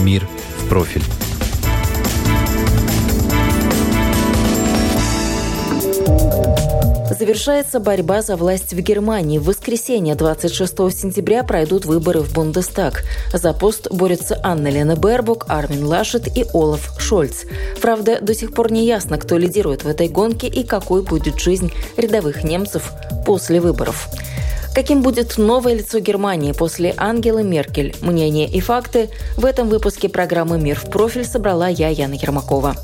«Мир в профиль». Завершается борьба за власть в Германии. В воскресенье 26 сентября пройдут выборы в Бундестаг. За пост борются Анна Лена Бербук, Армин Лашет и Олаф Шольц. Правда, до сих пор не ясно, кто лидирует в этой гонке и какой будет жизнь рядовых немцев после выборов. Каким будет новое лицо Германии после Ангелы Меркель? Мнения и факты в этом выпуске программы «Мир в профиль» собрала я, Яна Ермакова.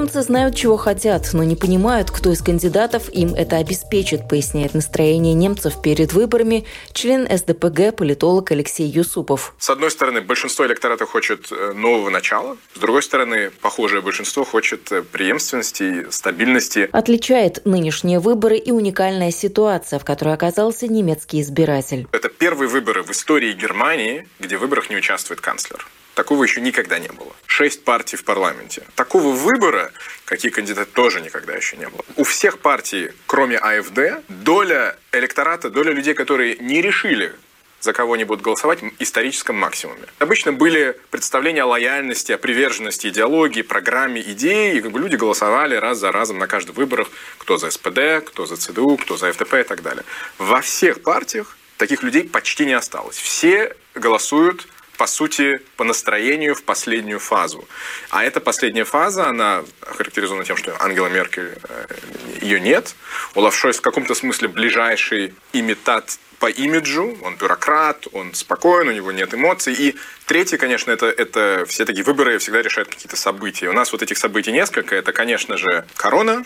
Немцы знают, чего хотят, но не понимают, кто из кандидатов им это обеспечит, поясняет настроение немцев перед выборами член СДПГ, политолог Алексей Юсупов. С одной стороны, большинство электората хочет э, нового начала, с другой стороны, похожее большинство хочет э, преемственности, стабильности. Отличает нынешние выборы и уникальная ситуация, в которой оказался немецкий избиратель. Это первые выборы в истории Германии, где в выборах не участвует канцлер. Такого еще никогда не было. Шесть партий в парламенте. Такого выбора, какие кандидаты, тоже никогда еще не было. У всех партий, кроме АФД, доля электората, доля людей, которые не решили, за кого они будут голосовать, в историческом максимуме. Обычно были представления о лояльности, о приверженности идеологии, программе, идеи, и как бы люди голосовали раз за разом на каждых выборах, кто за СПД, кто за ЦДУ, кто за ФДП и так далее. Во всех партиях таких людей почти не осталось. Все голосуют по сути, по настроению в последнюю фазу. А эта последняя фаза, она характеризована тем, что Ангела Меркель, э, ее нет. Олаф Шойс в каком-то смысле ближайший имитат по имиджу, он бюрократ, он спокоен, у него нет эмоций. И третье, конечно, это, это все такие выборы всегда решают какие-то события. У нас вот этих событий несколько. Это, конечно же, корона,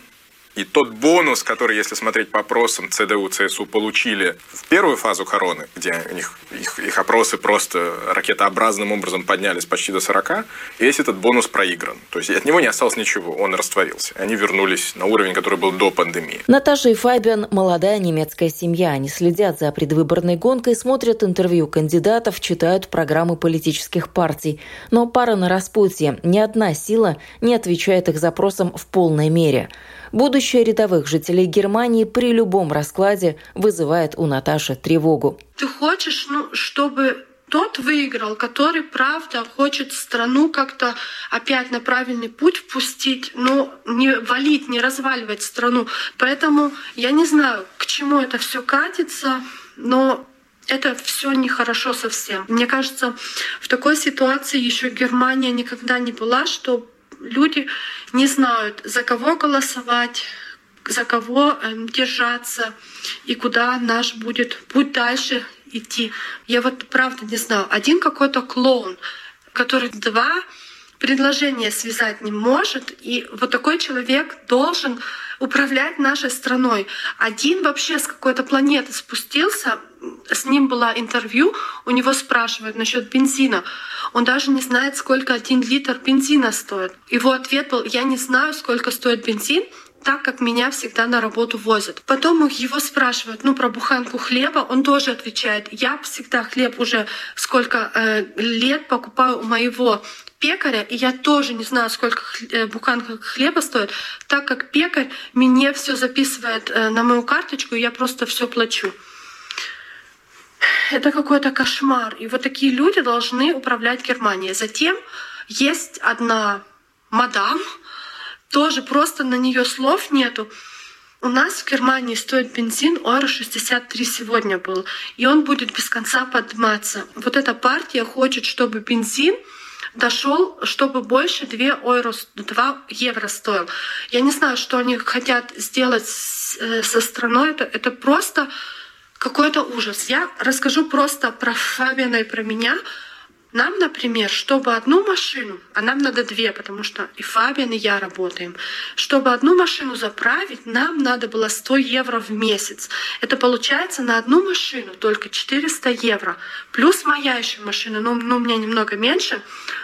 и тот бонус, который, если смотреть по опросам, ЦДУ, ЦСУ получили в первую фазу короны, где у них, их, их опросы просто ракетообразным образом поднялись почти до 40, весь этот бонус проигран. То есть от него не осталось ничего, он растворился. Они вернулись на уровень, который был до пандемии. Наташа и Фабиан – молодая немецкая семья. Они следят за предвыборной гонкой, смотрят интервью кандидатов, читают программы политических партий. Но пара на распутье. Ни одна сила не отвечает их запросам в полной мере. Будущее рядовых жителей Германии при любом раскладе вызывает у Наташи тревогу. Ты хочешь, ну, чтобы тот выиграл, который, правда, хочет страну как-то опять на правильный путь впустить, но не валить, не разваливать страну. Поэтому я не знаю, к чему это все катится, но это все нехорошо совсем. Мне кажется, в такой ситуации еще Германия никогда не была, что люди не знают, за кого голосовать, за кого эм, держаться и куда наш будет путь дальше идти. Я вот правда не знаю. Один какой-то клоун, который два предложения связать не может, и вот такой человек должен управлять нашей страной. Один вообще с какой-то планеты спустился, с ним было интервью, у него спрашивают насчет бензина. Он даже не знает, сколько один литр бензина стоит. Его ответ был, я не знаю, сколько стоит бензин, так как меня всегда на работу возят. Потом его спрашивают, ну, про буханку хлеба, он тоже отвечает, я всегда хлеб уже сколько э, лет покупаю у моего пекаря, и я тоже не знаю, сколько э, буханка хлеба стоит, так как пекарь мне все записывает э, на мою карточку, и я просто все плачу. Это какой-то кошмар. И вот такие люди должны управлять Германией. Затем есть одна мадам, тоже просто на нее слов нету. У нас в Германии стоит бензин евро 63 сегодня был, и он будет без конца подниматься. Вот эта партия хочет, чтобы бензин дошел, чтобы больше 2 евро, 2 евро стоил. Я не знаю, что они хотят сделать э, со страной. Это, это просто какой-то ужас. Я расскажу просто про Фабиана и про меня. Нам, например, чтобы одну машину, а нам надо две, потому что и Фабиан, и я работаем, чтобы одну машину заправить, нам надо было 100 евро в месяц. Это получается на одну машину только 400 евро. Плюс моя еще машина, ну, ну у меня немного меньше,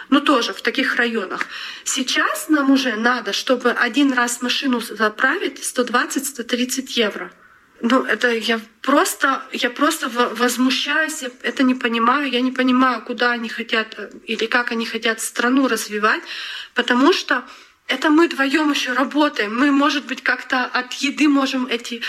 но тоже в таких районах. Сейчас нам уже надо, чтобы один раз машину заправить 120-130 евро. Ну, это я просто, я просто возмущаюсь, я это не понимаю, я не понимаю, куда они хотят или как они хотят страну развивать, потому что это мы вдвоем еще работаем. Мы, может быть, как-то от еды можем эти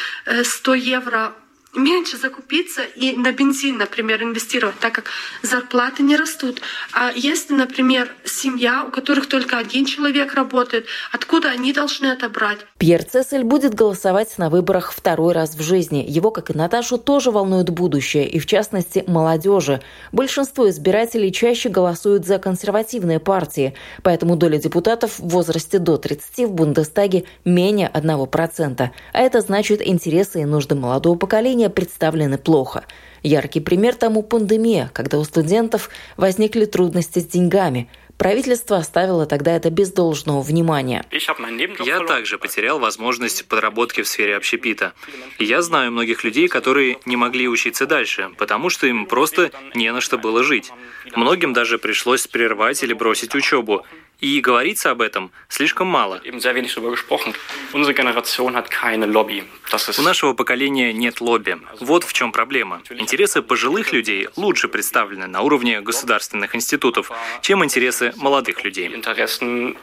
100 э, евро меньше закупиться и на бензин, например, инвестировать, так как зарплаты не растут. А если, например, семья, у которых только один человек работает, откуда они должны это брать? Пьер Цесель будет голосовать на выборах второй раз в жизни. Его, как и Наташу, тоже волнует будущее, и в частности молодежи. Большинство избирателей чаще голосуют за консервативные партии, поэтому доля депутатов в возрасте до 30 в Бундестаге менее 1%. А это значит, интересы и нужды молодого поколения образования представлены плохо. Яркий пример тому пандемия, когда у студентов возникли трудности с деньгами. Правительство оставило тогда это без должного внимания. Я также потерял возможность подработки в сфере общепита. Я знаю многих людей, которые не могли учиться дальше, потому что им просто не на что было жить. Многим даже пришлось прервать или бросить учебу. И говорится об этом слишком мало. У нашего поколения нет лобби. Вот в чем проблема. Интересы пожилых людей лучше представлены на уровне государственных институтов, чем интересы молодых людей.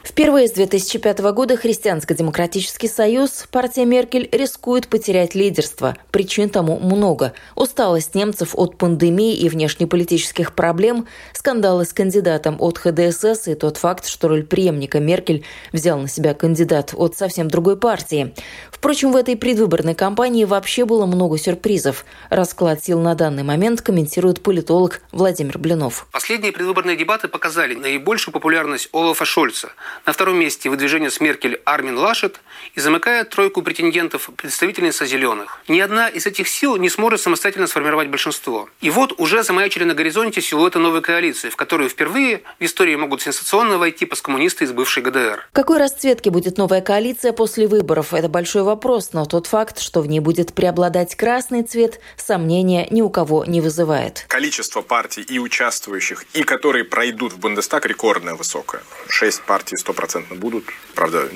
Впервые с 2005 года Христианско-демократический союз, партия Меркель, рискует потерять лидерство. Причин тому много. Усталость немцев от пандемии и внешнеполитических проблем, скандалы с кандидатом от ХДСС и тот факт, что роль преемника Меркель взял на себя кандидат от совсем другой партии. Впрочем, в этой предвыборной кампании вообще было много сюрпризов. Расклад сил на данный момент комментирует политолог Владимир Блинов. Последние предвыборные дебаты показали наибольшую популярность Олафа Шольца. На втором месте выдвижение с Меркель Армин Лашет и замыкает тройку претендентов представительница «Зеленых». Ни одна из этих сил не сможет самостоятельно сформировать большинство. И вот уже замаячили на горизонте силуэты новой коалиции, в которую впервые в истории могут сенсационно войти по коммунисты из бывшей ГДР. Какой расцветки будет новая коалиция после выборов? Это большой вопрос, но тот факт, что в ней будет преобладать красный цвет, сомнения ни у кого не вызывает. Количество партий и участвующих, и которые пройдут в Бундестаг, рекордное высокое. Шесть партий стопроцентно будут. Правда,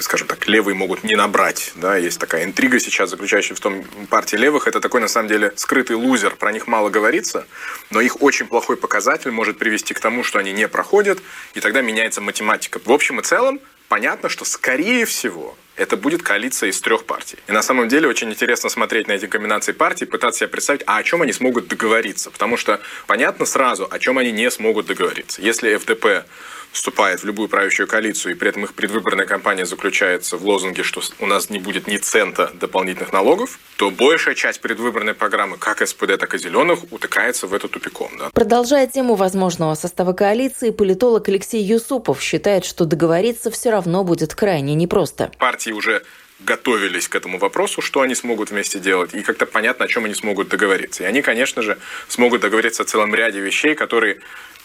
скажем так, левые могут не набрать. Да? Есть такая интрига сейчас, заключающая в том, партии левых это такой, на самом деле, скрытый лузер. Про них мало говорится, но их очень плохой показатель может привести к тому, что они не проходят, и тогда меняется математика. В общем и целом, понятно, что скорее всего это будет коалиция из трех партий. И на самом деле очень интересно смотреть на эти комбинации партий, пытаться себе представить, а о чем они смогут договориться. Потому что понятно сразу, о чем они не смогут договориться. Если ФДП вступает в любую правящую коалицию, и при этом их предвыборная кампания заключается в лозунге, что у нас не будет ни цента дополнительных налогов, то большая часть предвыборной программы, как СПД, так и Зеленых, утыкается в эту тупиком. Да? Продолжая тему возможного состава коалиции, политолог Алексей Юсупов считает, что договориться все равно будет крайне непросто. Партии уже готовились к этому вопросу, что они смогут вместе делать, и как-то понятно, о чем они смогут договориться. И они, конечно же, смогут договориться о целом ряде вещей, которые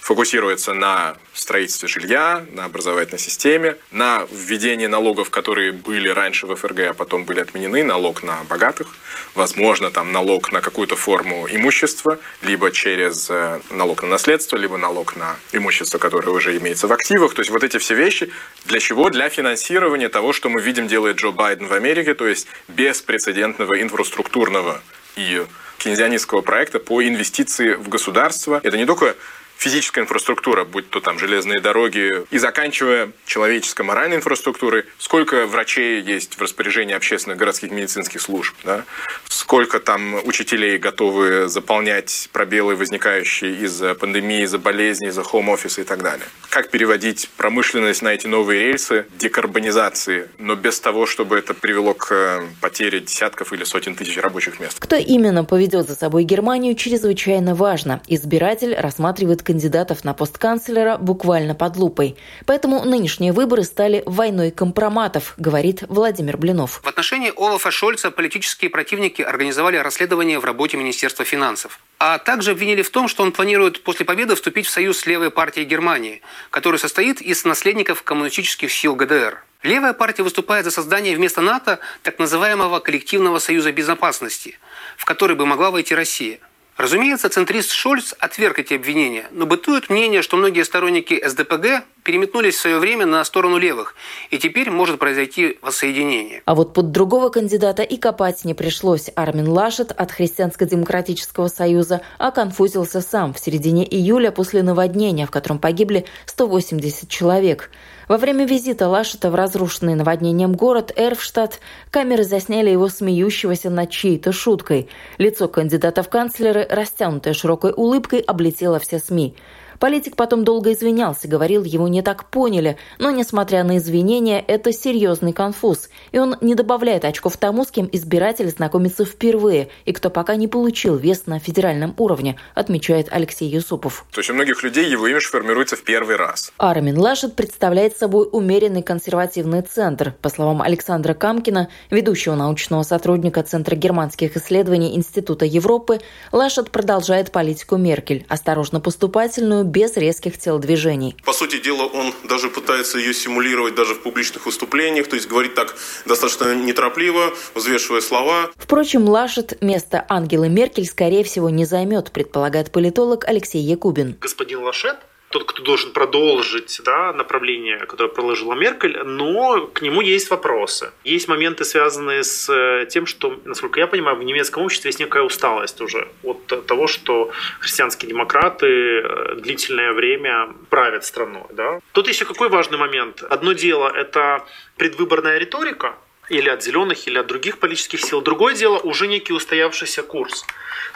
фокусируется на строительстве жилья, на образовательной системе, на введении налогов, которые были раньше в ФРГ, а потом были отменены, налог на богатых, возможно, там налог на какую-то форму имущества, либо через э, налог на наследство, либо налог на имущество, которое уже имеется в активах. То есть вот эти все вещи для чего? Для финансирования того, что мы видим делает Джо Байден в Америке, то есть беспрецедентного инфраструктурного и кейнзианистского проекта по инвестиции в государство. Это не только физическая инфраструктура, будь то там железные дороги, и заканчивая человеческой моральной инфраструктурой, сколько врачей есть в распоряжении общественных городских медицинских служб, да? сколько там учителей готовы заполнять пробелы, возникающие из-за пандемии, из-за болезней, из-за хоум-офиса и так далее. Как переводить промышленность на эти новые рельсы декарбонизации, но без того, чтобы это привело к э, потере десятков или сотен тысяч рабочих мест. Кто именно поведет за собой Германию, чрезвычайно важно. Избиратель рассматривает кандидатов на пост канцлера буквально под лупой. Поэтому нынешние выборы стали войной компроматов, говорит Владимир Блинов. В отношении Олафа Шольца политические противники организовали расследование в работе Министерства финансов. А также обвинили в том, что он планирует после победы вступить в союз с левой партией Германии, который состоит из наследников коммунистических сил ГДР. Левая партия выступает за создание вместо НАТО так называемого коллективного союза безопасности, в который бы могла войти Россия. Разумеется, центрист Шольц отверг эти обвинения, но бытует мнение, что многие сторонники СДПГ переметнулись в свое время на сторону левых, и теперь может произойти воссоединение. А вот под другого кандидата и копать не пришлось. Армин Лашет от Христианско-демократического союза оконфузился сам в середине июля после наводнения, в котором погибли 180 человек. Во время визита Лашета в разрушенный наводнением город Эрфштадт камеры засняли его смеющегося над чьей-то шуткой. Лицо кандидата в канцлеры, растянутое широкой улыбкой, облетело все СМИ. Политик потом долго извинялся, говорил, его не так поняли, но, несмотря на извинения, это серьезный конфуз, и он не добавляет очков тому, с кем избиратель знакомится впервые и кто пока не получил вес на федеральном уровне, отмечает Алексей Юсупов. То есть у многих людей его имидж формируется в первый раз. Армин Лашет представляет собой умеренный консервативный центр. По словам Александра Камкина, ведущего научного сотрудника Центра германских исследований Института Европы, Лашет продолжает политику Меркель, осторожно-поступательную, без резких телодвижений. По сути дела, он даже пытается ее симулировать даже в публичных выступлениях, то есть говорит так достаточно неторопливо, взвешивая слова. Впрочем, Лашет место Ангелы Меркель, скорее всего, не займет, предполагает политолог Алексей Якубин. Господин Лашет тот, кто должен продолжить да, направление, которое проложила Меркель, но к нему есть вопросы. Есть моменты, связанные с э, тем, что, насколько я понимаю, в немецком обществе есть некая усталость уже от того, что христианские демократы э, длительное время правят страной. Да? Тут еще какой важный момент. Одно дело – это предвыборная риторика, или от зеленых, или от других политических сил. Другое дело уже некий устоявшийся курс.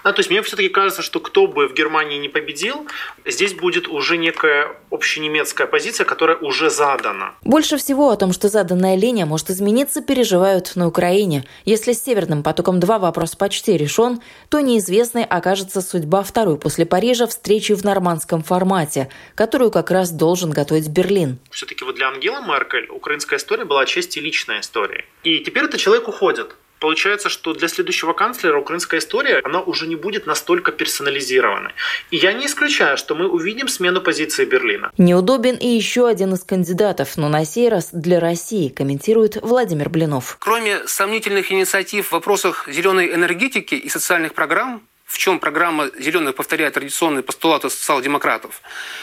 Да, то есть мне все-таки кажется, что кто бы в Германии не победил, здесь будет уже некая общенемецкая позиция, которая уже задана. Больше всего о том, что заданная линия может измениться, переживают на Украине. Если с Северным потоком-2 вопрос почти решен, то неизвестной окажется судьба второй после Парижа встречи в нормандском формате, которую как раз должен готовить Берлин. Все-таки вот для Ангелы Меркель украинская история была отчасти личной историей. И теперь этот человек уходит получается, что для следующего канцлера украинская история, она уже не будет настолько персонализированной. И я не исключаю, что мы увидим смену позиции Берлина. Неудобен и еще один из кандидатов, но на сей раз для России, комментирует Владимир Блинов. Кроме сомнительных инициатив в вопросах зеленой энергетики и социальных программ, в чем программа «Зеленых» повторяет традиционные постулаты социал-демократов,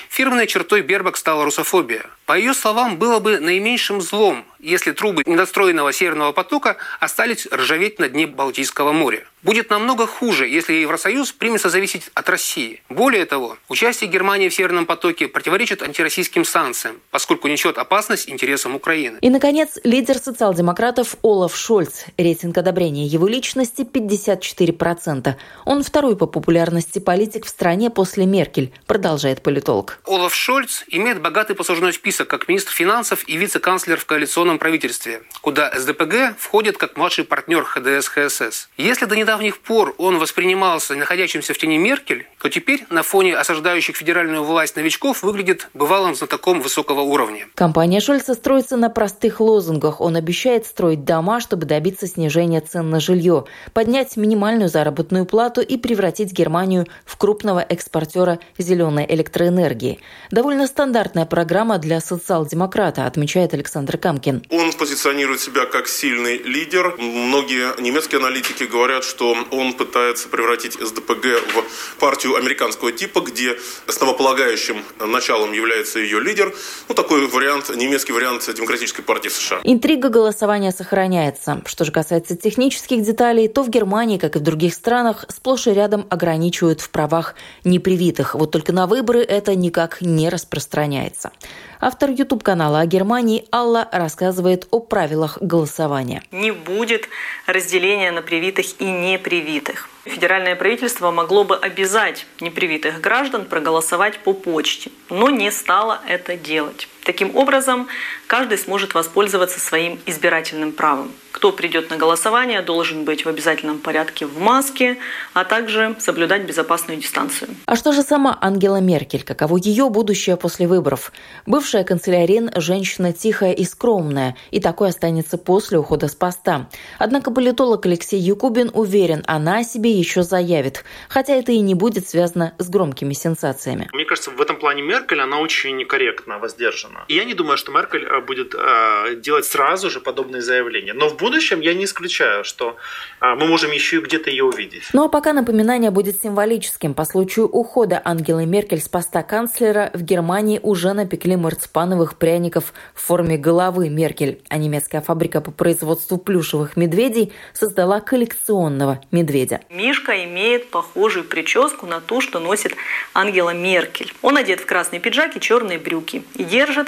фирменной чертой Бербак стала русофобия. По ее словам, было бы наименьшим злом, если трубы недостроенного Северного потока остались ржаветь на дне Балтийского моря. Будет намного хуже, если Евросоюз примется зависеть от России. Более того, участие Германии в Северном потоке противоречит антироссийским санкциям, поскольку несет опасность интересам Украины. И, наконец, лидер социал-демократов Олаф Шольц. Рейтинг одобрения его личности 54%. Он второй по популярности политик в стране после Меркель, продолжает политолог. Олаф Шольц имеет богатый послужной список как министр финансов и вице-канцлер в коалиционном правительстве, куда СДПГ входит как младший партнер ХДС ХСС. Если до недавних пор он воспринимался находящимся в тени Меркель, то теперь на фоне осаждающих федеральную власть новичков выглядит бывалым знатоком высокого уровня. Компания Шольца строится на простых лозунгах. Он обещает строить дома, чтобы добиться снижения цен на жилье, поднять минимальную заработную плату и превратить Германию в крупного экспортера зеленой электроэнергии. Довольно стандартная программа для социал-демократа, отмечает Александр Камкин. Он позиционирует себя как сильный лидер. Многие немецкие аналитики говорят, что он пытается превратить СДПГ в партию американского типа, где основополагающим началом является ее лидер. Ну, такой вариант, немецкий вариант демократической партии США. Интрига голосования сохраняется. Что же касается технических деталей, то в Германии, как и в других странах, сплошь и рядом ограничивают в правах непривитых. Вот только на выборы это никак не распространяется. Автор YouTube-канала о Германии Алла рассказывает о правилах голосования. Не будет разделения на привитых и непривитых. Федеральное правительство могло бы обязать непривитых граждан проголосовать по почте, но не стало это делать. Таким образом, каждый сможет воспользоваться своим избирательным правом. Кто придет на голосование, должен быть в обязательном порядке в маске, а также соблюдать безопасную дистанцию. А что же сама Ангела Меркель? Каково ее будущее после выборов? Бывшая канцелярин – женщина тихая и скромная, и такой останется после ухода с поста. Однако политолог Алексей Якубин уверен, она о себе еще заявит, хотя это и не будет связано с громкими сенсациями. Мне кажется, в этом плане Меркель, она очень некорректно воздержана. И я не думаю, что Меркель э, будет э, делать сразу же подобные заявления. Но в будущем я не исключаю, что э, мы можем еще и где-то ее увидеть. Ну а пока напоминание будет символическим. По случаю ухода Ангелы Меркель с поста канцлера в Германии уже напекли марципановых пряников в форме головы Меркель, а немецкая фабрика по производству плюшевых медведей создала коллекционного медведя. Мишка имеет похожую прическу на ту, что носит Ангела Меркель. Он одет в красный пиджак и черные брюки и держит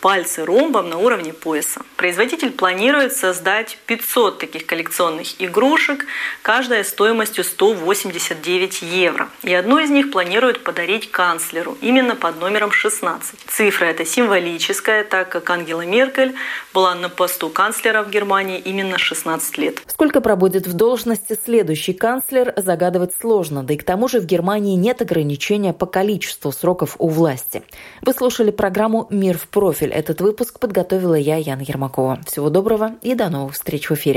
пальцы ромбом на уровне пояса. Производитель планирует создать 500 таких коллекционных игрушек, каждая стоимостью 189 евро. И одну из них планирует подарить канцлеру, именно под номером 16. Цифра эта символическая, так как Ангела Меркель была на посту канцлера в Германии именно 16 лет. Сколько пробудет в должности следующий канцлер, загадывать сложно, да и к тому же в Германии нет ограничения по количеству сроков у власти. Вы слушали программу «Мир в профиль». Этот выпуск подготовила я, Яна Ермакова. Всего доброго и до новых встреч в эфире.